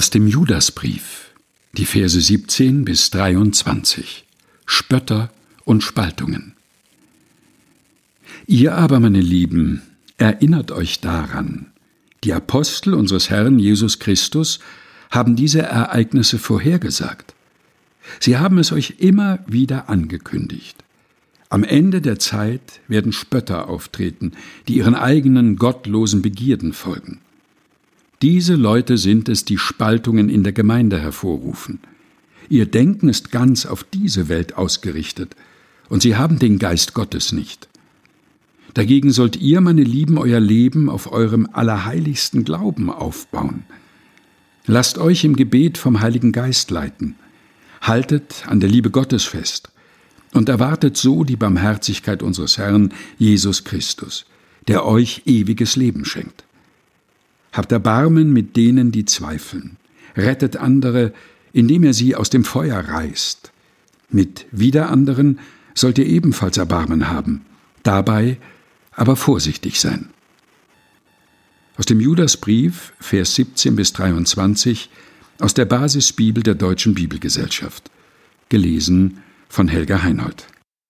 Aus dem Judasbrief, die Verse 17 bis 23. Spötter und Spaltungen. Ihr aber, meine Lieben, erinnert euch daran, die Apostel unseres Herrn Jesus Christus haben diese Ereignisse vorhergesagt. Sie haben es euch immer wieder angekündigt. Am Ende der Zeit werden Spötter auftreten, die ihren eigenen gottlosen Begierden folgen. Diese Leute sind es, die Spaltungen in der Gemeinde hervorrufen. Ihr Denken ist ganz auf diese Welt ausgerichtet, und sie haben den Geist Gottes nicht. Dagegen sollt ihr, meine Lieben, euer Leben auf eurem allerheiligsten Glauben aufbauen. Lasst euch im Gebet vom Heiligen Geist leiten. Haltet an der Liebe Gottes fest und erwartet so die Barmherzigkeit unseres Herrn Jesus Christus, der euch ewiges Leben schenkt. Habt Erbarmen mit denen, die zweifeln. Rettet andere, indem er sie aus dem Feuer reißt. Mit wieder anderen sollt ihr ebenfalls Erbarmen haben, dabei aber vorsichtig sein. Aus dem Judasbrief, Vers 17 bis 23, aus der Basisbibel der Deutschen Bibelgesellschaft. Gelesen von Helga Heinold.